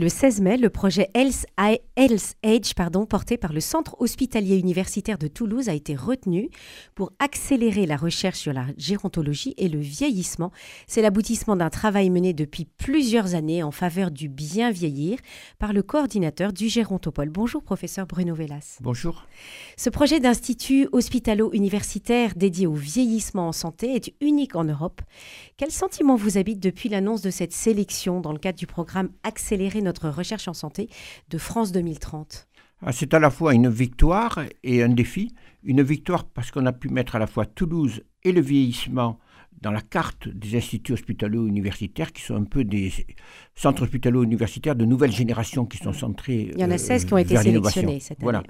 Le 16 mai, le projet Health, Age, pardon, porté par le Centre hospitalier universitaire de Toulouse, a été retenu pour accélérer la recherche sur la gérontologie et le vieillissement. C'est l'aboutissement d'un travail mené depuis plusieurs années en faveur du bien vieillir par le coordinateur du Gérontopole. Bonjour, professeur Bruno Velas. Bonjour. Ce projet d'institut hospitalo-universitaire dédié au vieillissement en santé est unique en Europe. Quel sentiment vous habite depuis l'annonce de cette sélection dans le cadre du programme Accélérer notre recherche en santé de France 2030 ah, C'est à la fois une victoire et un défi. Une victoire parce qu'on a pu mettre à la fois Toulouse et le vieillissement dans la carte des instituts hospitalo-universitaires qui sont un peu des centres hospitalo-universitaires de nouvelle génération qui sont centrés Il y en a 16 qui ont été sélectionnés cette année. Voilà.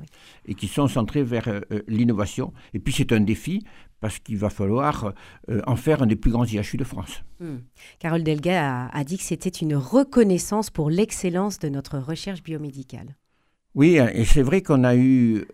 Et qui sont centrés vers euh, euh, l'innovation. Et puis c'est un défi parce qu'il va falloir euh, en faire un des plus grands IHU de France. Hmm. Carole Delga a, dit que c'était une reconnaissance pour l'excellence de notre recherche biomédicale. Oui, et c'est vrai qu'on a eu,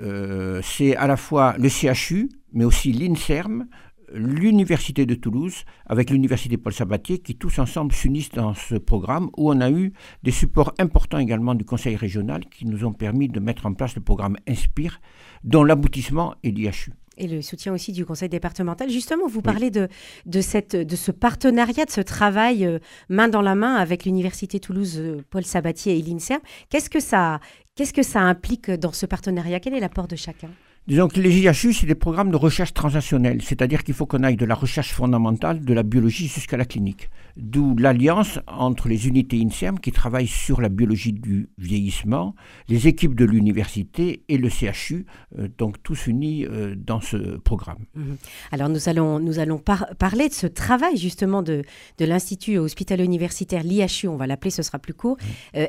c'est à la fois le CHU, mais aussi l'INSERM, l'Université de Toulouse avec l'Université Paul Sabatier qui tous ensemble s'unissent dans ce programme où on a eu des supports importants également du Conseil régional qui nous ont permis de mettre en place le programme Inspire dont l'aboutissement est l'IHU. Et le soutien aussi du conseil départemental. Justement, vous parlez de, de, cette, de ce partenariat, de ce travail euh, main dans la main avec l'Université Toulouse, euh, Paul Sabatier et l'INSERM. Qu'est-ce que, ça, qu'est-ce que ça implique dans ce partenariat? Quel est l'apport de chacun? Disons que les IHU, c'est des programmes de recherche transactionnelle, c'est-à-dire qu'il faut qu'on aille de la recherche fondamentale, de la biologie jusqu'à la clinique. D'où l'alliance entre les unités INSERM qui travaillent sur la biologie du vieillissement, les équipes de l'université et le CHU, euh, donc tous unis euh, dans ce programme. Mhm. Alors nous allons, nous allons parler de ce travail justement de, de l'Institut hospitalo-universitaire, l'IHU, on va l'appeler, ce sera plus court, euh,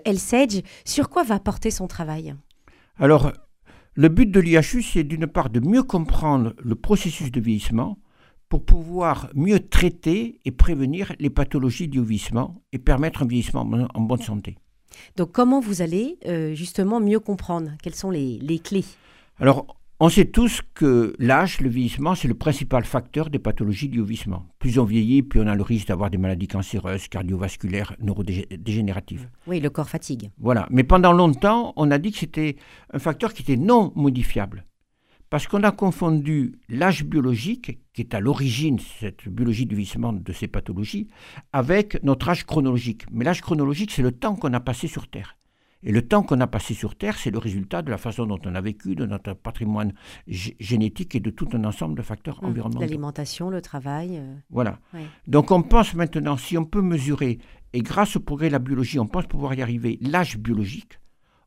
Sur quoi va porter son travail? Alors, le but de l'IHU, c'est d'une part de mieux comprendre le processus de vieillissement pour pouvoir mieux traiter et prévenir les pathologies du vieillissement et permettre un vieillissement en bonne santé. Donc comment vous allez euh, justement mieux comprendre? Quelles sont les, les clés? Alors on sait tous que l'âge, le vieillissement, c'est le principal facteur des pathologies du vieillissement. Plus on vieillit, plus on a le risque d'avoir des maladies cancéreuses, cardiovasculaires, neurodégénératives. Oui, le corps fatigue. Voilà. Mais pendant longtemps, on a dit que c'était un facteur qui était non modifiable. Parce qu'on a confondu l'âge biologique, qui est à l'origine, cette biologie du vieillissement de ces pathologies, avec notre âge chronologique. Mais l'âge chronologique, c'est le temps qu'on a passé sur Terre. Et le temps qu'on a passé sur Terre, c'est le résultat de la façon dont on a vécu, de notre patrimoine génétique et de tout un ensemble de facteurs mmh, environnementaux. L'alimentation, le travail. Euh, voilà. Donc on pense maintenant, si on peut mesurer, et grâce au progrès de la biologie, on pense pouvoir y arriver, l'âge biologique,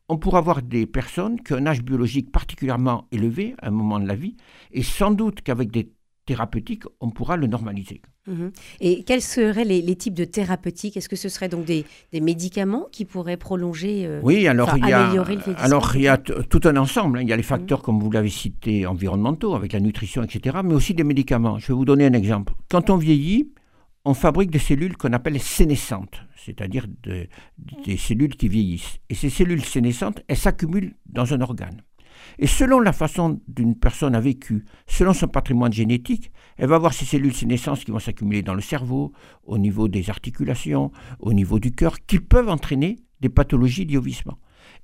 on pourra avoir des personnes qui ont un âge biologique particulièrement élevé à un moment de la vie, et sans doute qu'avec des thérapeutique, on pourra le normaliser. Mhm. Et quels seraient les, types de thérapeutiques? Est-ce que ce seraient donc des, médicaments qui pourraient prolonger, euh, oui, alors il y a, Alors il y a tout un ensemble. Hein. Il y a les mhm. facteurs, comme vous l'avez cité, environnementaux, avec la nutrition, etc., mais aussi des médicaments. Je vais vous donner un exemple. Quand on vieillit, on fabrique des cellules qu'on appelle sénescentes, c'est-à-dire des cellules qui vieillissent. Et ces cellules sénescentes, elles s'accumulent dans un organe. Et selon la façon d'une personne a vécu, selon son patrimoine génétique, elle va avoir ces cellules sénescentes qui vont s'accumuler dans le cerveau, au niveau des articulations, au niveau du cœur, qui peuvent entraîner des pathologies d'IOVissement.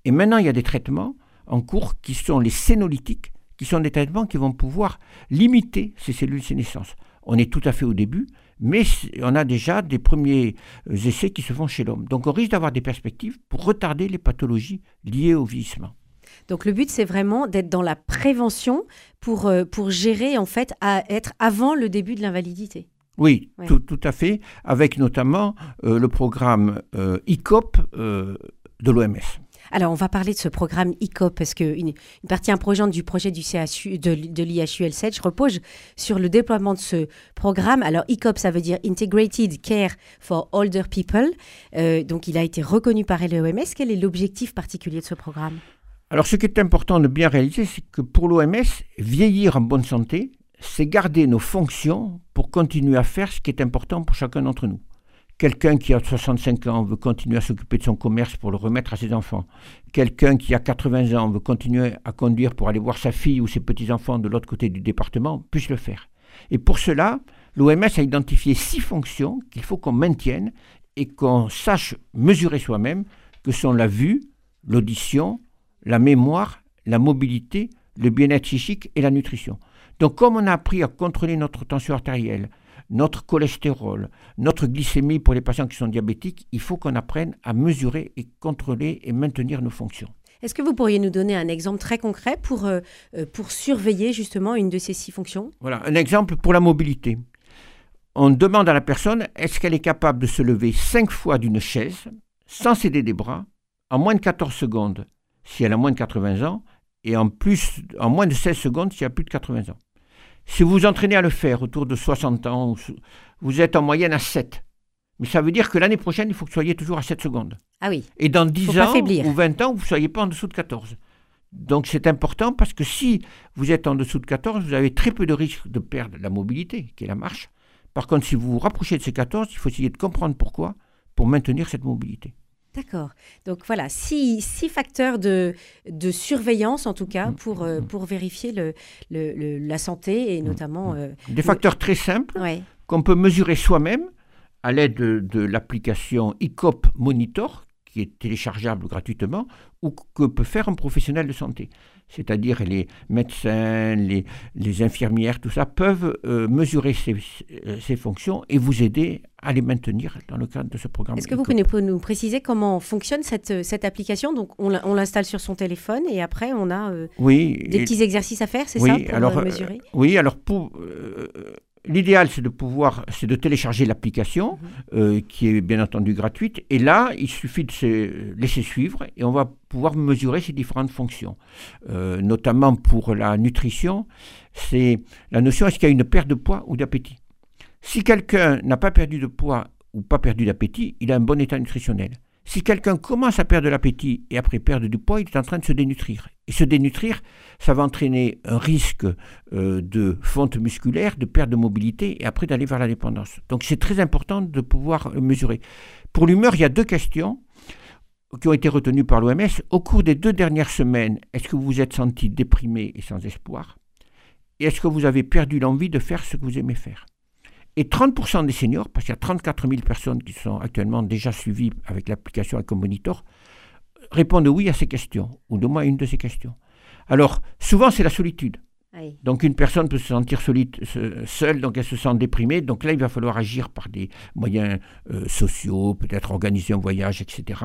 Et maintenant, il y a des traitements en cours qui sont les sénolytiques, qui sont des traitements qui vont pouvoir limiter ces cellules sénescentes. On est tout à fait au début, mais on a déjà des premiers euh, essais qui se font chez l'homme. Donc on risque d'avoir des perspectives pour retarder les pathologies liées au vieillissement. Donc le but, c'est vraiment d'être dans la prévention pour, euh, pour gérer, en fait, à être avant le début de l'invalidité. Oui, tout, tout, à fait, avec notamment euh, le programme euh, ICOP de l'OMS. Alors, on va parler de ce programme ICOP parce qu'une une partie importante du projet du CHU, de, de l'IHUL7 repose sur le déploiement de ce programme. Alors, ICOP, ça veut dire Integrated Care for Older People. donc, il a été reconnu par l'OMS. Quel est l'objectif particulier de ce programme? Alors ce qui est important de bien réaliser, c'est que pour l'OMS, vieillir en bonne santé, c'est garder nos fonctions pour continuer à faire ce qui est important pour chacun d'entre nous. Quelqu'un qui a 65 ans veut continuer à s'occuper de son commerce pour le remettre à ses enfants. Quelqu'un qui a 80 ans veut continuer à conduire pour aller voir sa fille ou ses petits-enfants de l'autre côté du département, puisse le faire. Et pour cela, l'OMS a identifié six fonctions qu'il faut qu'on maintienne et qu'on sache mesurer soi-même que sont la vue, l'audition, la mémoire, la mobilité, le bien-être psychique et la nutrition. Donc comme on a appris à contrôler notre tension artérielle, notre cholestérol, notre glycémie pour les patients qui sont diabétiques, il faut qu'on apprenne à mesurer et contrôler et maintenir nos fonctions. Est-ce que vous pourriez nous donner un exemple très concret pour, euh, euh, pour surveiller justement une de ces six fonctions? Voilà, un exemple pour la mobilité. On demande à la personne est-ce qu'elle est capable de se lever cinq fois d'une chaise sans céder des bras en moins de 14 secondes si elle a moins de 80 ans et en, plus, en moins de 16 secondes si elle a plus de 80 ans? Si vous vous entraînez à le faire autour de 60 ans, vous êtes en moyenne à 7. Mais ça veut dire que l'année prochaine, il faut que vous soyez toujours à 7 secondes. Ah oui. Et dans 10 ans ou 20 ans, vous ne soyez pas en dessous de 14. Donc c'est important parce que si vous êtes en dessous de 14, vous avez très peu de risque de perdre la mobilité, qui est la marche. Par contre, si vous vous rapprochez de ces 14, il faut essayer de comprendre pourquoi pour maintenir cette mobilité. D'accord. Donc voilà, six, six facteurs de, de, surveillance, en tout cas, mm. pour, euh, pour vérifier le, le, la santé et mm. notamment... Mm. Euh, Des facteurs très simples qu'on peut mesurer soi-même à l'aide de, de l'application ICOP Monitor, qui est téléchargeable gratuitement, ou que peut faire un professionnel de santé c'est-à-dire les médecins, les, les, infirmières, tout ça, peuvent euh, mesurer ces, ces, fonctions et vous aider à les maintenir dans le cadre de ce programme. Est-ce que vous pouvez nous préciser comment fonctionne cette, cette application? Donc, on l'installe sur son téléphone et après, on a euh, oui, des petits exercices à faire, c'est ça, pour alors, mesurer? Oui, alors pour L'idéal, c'est de pouvoir, c'est de télécharger l'application, mhm. euh, qui est bien entendu gratuite. Et là, il suffit de se laisser suivre et on va pouvoir mesurer ces différentes fonctions. Euh, notamment pour la nutrition, c'est la notion est-ce qu'il y a une perte de poids ou d'appétit? Si quelqu'un n'a pas perdu de poids ou pas perdu d'appétit, il a un bon état nutritionnel. Si quelqu'un commence à perdre de l'appétit et après perdre du poids, il est en train de se dénutrir. Et se dénutrir, ça va entraîner un risque euh, de fonte musculaire, de perte de mobilité et après d'aller vers la dépendance. Donc c'est très important de pouvoir mesurer. Pour l'humeur, il y a deux questions qui ont été retenues par l'OMS. Au cours des deux dernières semaines, est-ce que vous vous êtes senti déprimé et sans espoir? Et est-ce que vous avez perdu l'envie de faire ce que vous aimez faire? Et 30% des seniors, parce qu'il y a 34 000 personnes qui sont actuellement déjà suivies avec l'application Ecomonitor, répondent oui à ces questions, ou de moins une de ces questions. Alors, souvent, c'est la solitude. Donc, une personne peut se sentir solide, seule, donc elle se sent déprimée. Donc là, il va falloir agir par des moyens euh, sociaux, peut-être organiser un voyage, etc.,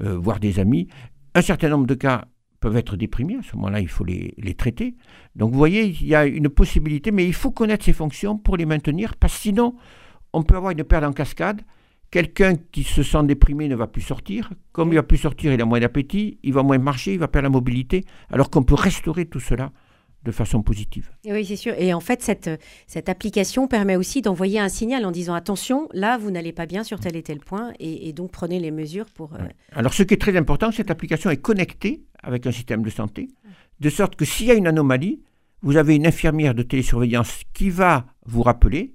euh, voir des amis. Un certain nombre de cas peuvent être déprimés, à ce moment-là, il faut les, traiter. Donc vous voyez, il y a une possibilité, mais il faut connaître ces fonctions pour les maintenir, parce que sinon, on peut avoir une perte en cascade. Quelqu'un qui se sent déprimé ne va plus sortir. Comme il va plus sortir, il a moins d'appétit, il va moins marcher, il va perdre la mobilité, alors qu'on peut restaurer tout cela de façon positive. oui, c'est sûr. Et en fait, cette, cette application permet aussi d'envoyer un signal en disant attention, là, vous n'allez pas bien sur tel et tel point, et, donc prenez les mesures pour... Euh, Alors, ce qui est très important, cette application est connectée avec un système de santé, de sorte que s'il y a une anomalie, vous avez une infirmière de télésurveillance qui va vous rappeler,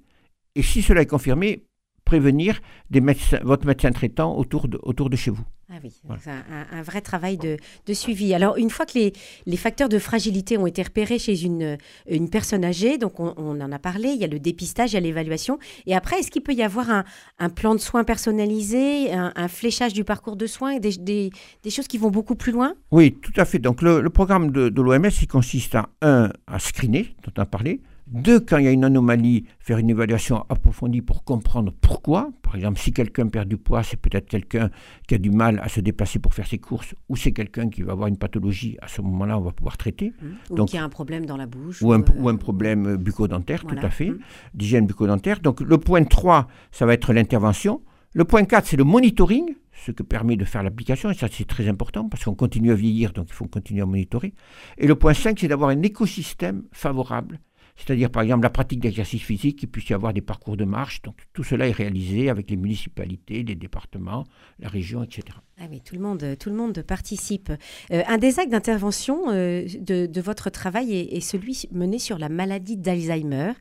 et si cela est confirmé, prévenir des médecins, votre médecin traitant autour de, autour de chez vous. Ah oui, c'est un, vrai travail de, suivi. Alors, une fois que les, les, facteurs de fragilité ont été repérés chez une, une personne âgée, donc on, en a parlé, il y a le dépistage, il y a l'évaluation. Et après, est-ce qu'il peut y avoir un, un, plan de soins personnalisé, un, fléchage du parcours de soins, des, des, des, choses qui vont beaucoup plus loin? Oui, tout à fait. Donc, le, le programme de, de l'OMS, il consiste à, un, à screener, dont on a parlé, deux, quand il y a une anomalie, faire une évaluation approfondie pour comprendre pourquoi. Par exemple, si quelqu'un perd du poids, c'est peut-être quelqu'un qui a du mal à se déplacer pour faire ses courses, ou c'est quelqu'un qui va avoir une pathologie. À ce moment-là, on va pouvoir traiter. Mmh. Ou qui a un problème dans la bouche. Ou, un, euh, problème bucco-dentaire, tout à fait, mmh. d'hygiène bucco-dentaire. Donc le point 3, ça va être l'intervention. Le point 4, c'est le monitoring, ce que permet de faire l'application, et ça c'est très important parce qu'on continue à vieillir, donc il faut continuer à monitorer. Et le point 5, c'est d'avoir un écosystème favorable c'est-à-dire par exemple la pratique d'exercice physique, qu'il puisse y avoir des parcours de marche. Donc tout cela est réalisé avec les municipalités, les départements, la région, etc. Ah oui, tout le monde, tout le monde participe. Euh, un des actes d'intervention euh, de, votre travail est, celui mené sur la maladie d'Alzheimer.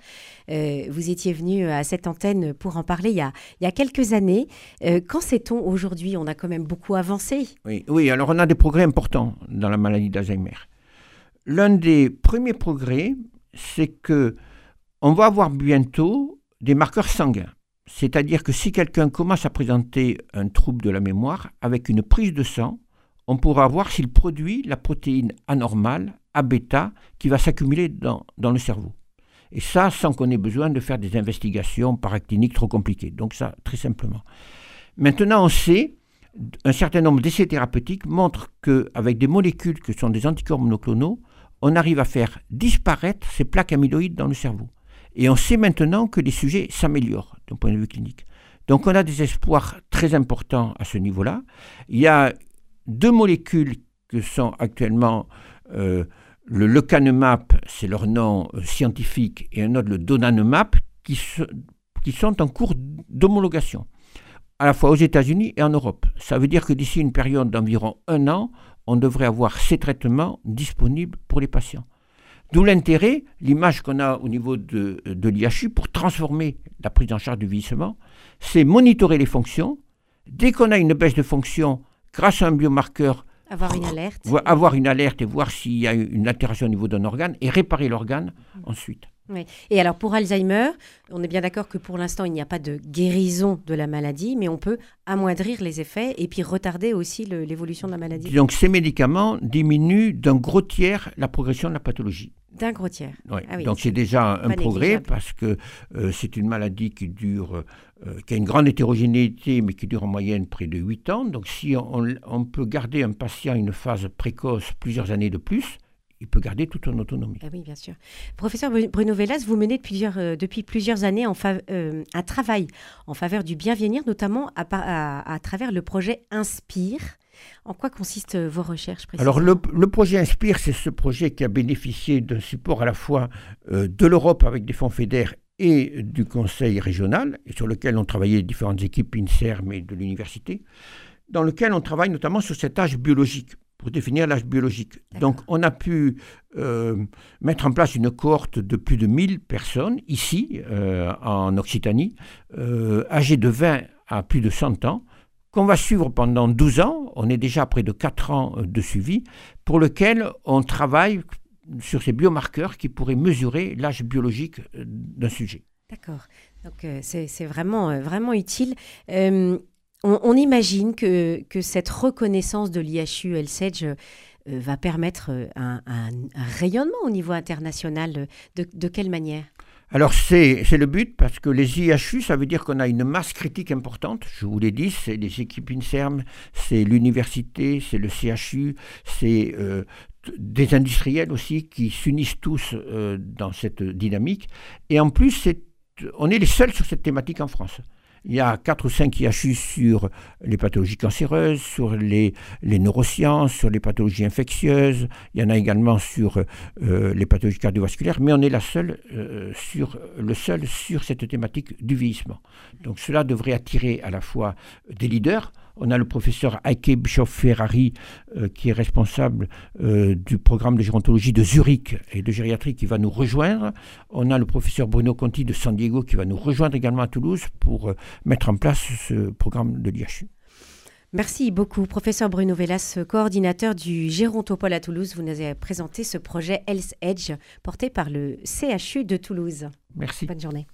Euh, vous étiez venu à cette antenne pour en parler il y a, il y a quelques années. qu'en sait-on aujourd'hui? On a quand même beaucoup avancé. Oui, oui, alors on a des progrès importants dans la maladie d'Alzheimer. L'un des premiers progrès, c'est que on va avoir bientôt des marqueurs sanguins. C'est-à-dire que si quelqu'un commence à présenter un trouble de la mémoire, avec une prise de sang, on pourra voir s'il produit la protéine anormale, A-bêta, qui va s'accumuler dans, dans, le cerveau. Et ça, sans qu'on ait besoin de faire des investigations paracliniques trop compliquées. Donc ça, très simplement. Maintenant, on sait, un certain nombre d'essais thérapeutiques montrent qu'avec des molécules que sont des anticorps monoclonaux, on arrive à faire disparaître ces plaques amyloïdes dans le cerveau. Et on sait maintenant que les sujets s'améliorent d'un point de vue clinique. Donc on a des espoirs très importants à ce niveau-là. Il y a deux molécules que sont actuellement euh, le lecanemab, c'est leur nom euh, scientifique, et un autre le donanemab, qui, qui sont en cours d'homologation, à la fois aux États-Unis et en Europe. Ça veut dire que d'ici une période d'environ un an, on devrait avoir ces traitements disponibles pour les patients. D'où l'intérêt, l'image qu'on a au niveau de, de l'IHU pour transformer la prise en charge du vieillissement, c'est monitorer les fonctions. Dès qu'on a une baisse de fonction grâce à un biomarqueur, avoir une alerte. Avoir une alerte et voir s'il y a une altération au niveau d'un organe et réparer l'organe mmh. Et alors pour Alzheimer, on est bien d'accord que pour l'instant, il n'y a pas de guérison de la maladie, mais on peut amoindrir les effets et puis retarder aussi l'évolution de la maladie. Donc ces médicaments diminuent d'un gros tiers la progression de la pathologie. D'un gros tiers. Ah Donc c'est déjà un progrès parce que euh, c'est une maladie qui dure, euh, qui a une grande hétérogénéité, mais qui dure en moyenne près de 8 ans. Donc si on peut garder un patient à une phase précoce plusieurs années de plus, il peut garder toute son autonomie. Ah oui, bien sûr. Professeur Bruno Velas, vous menez plusieurs, euh, depuis plusieurs années en euh, un travail en faveur du bien-venir, notamment à, à, travers le projet Inspire. En quoi consistent euh, vos recherches Alors le, le, projet Inspire, c'est ce projet qui a bénéficié d'un support à la fois de l'Europe avec des fonds fédères et du Conseil régional, et sur lequel ont travaillé différentes équipes INSERM et de l'université, dans lequel on travaille notamment sur cet âge biologique pour définir l'âge biologique. Donc on a pu euh, mettre en place une cohorte de plus de 1000 personnes ici, euh, en Occitanie, euh, âgées de 20 à plus de 100 ans, qu'on va suivre pendant 12 ans. On est déjà à près de 4 ans de suivi, pour lequel on travaille sur ces biomarqueurs qui pourraient mesurer l'âge biologique d'un sujet. D'accord. Donc c'est vraiment, vraiment utile on, imagine que, cette reconnaissance de l'IHU LSEDGE euh, va permettre euh, un, rayonnement au niveau international. De, quelle manière? Alors c'est le but parce que les IHU, ça veut dire qu'on a une masse critique importante. Je vous l'ai dit, c'est les équipes INSERM, c'est l'université, c'est le CHU, c'est euh, des industriels aussi qui s'unissent tous dans cette dynamique. Et en plus, on est les seuls sur cette thématique en France. Il y a 4 ou 5 IHU sur les pathologies cancéreuses, sur les, les neurosciences, sur les pathologies infectieuses. Il y en a également sur euh, les pathologies cardiovasculaires, mais on est la seule, euh, sur, le seul sur cette thématique du vieillissement. Donc cela devrait attirer à la fois des leaders, on a le professeur Heike Bischoff-Ferrari, euh, qui est responsable euh, du programme de gérontologie de Zurich et de gériatrie, qui va nous rejoindre. On a le professeur Bruno Conti de San Diego, qui va nous rejoindre également à Toulouse pour euh, mettre en place ce programme de l'IHU. Merci beaucoup, professeur Bruno Velas, coordinateur du Gérontopole à Toulouse. Vous nous avez présenté ce projet Health Edge porté par le CHU de Toulouse. Merci. Bonne journée.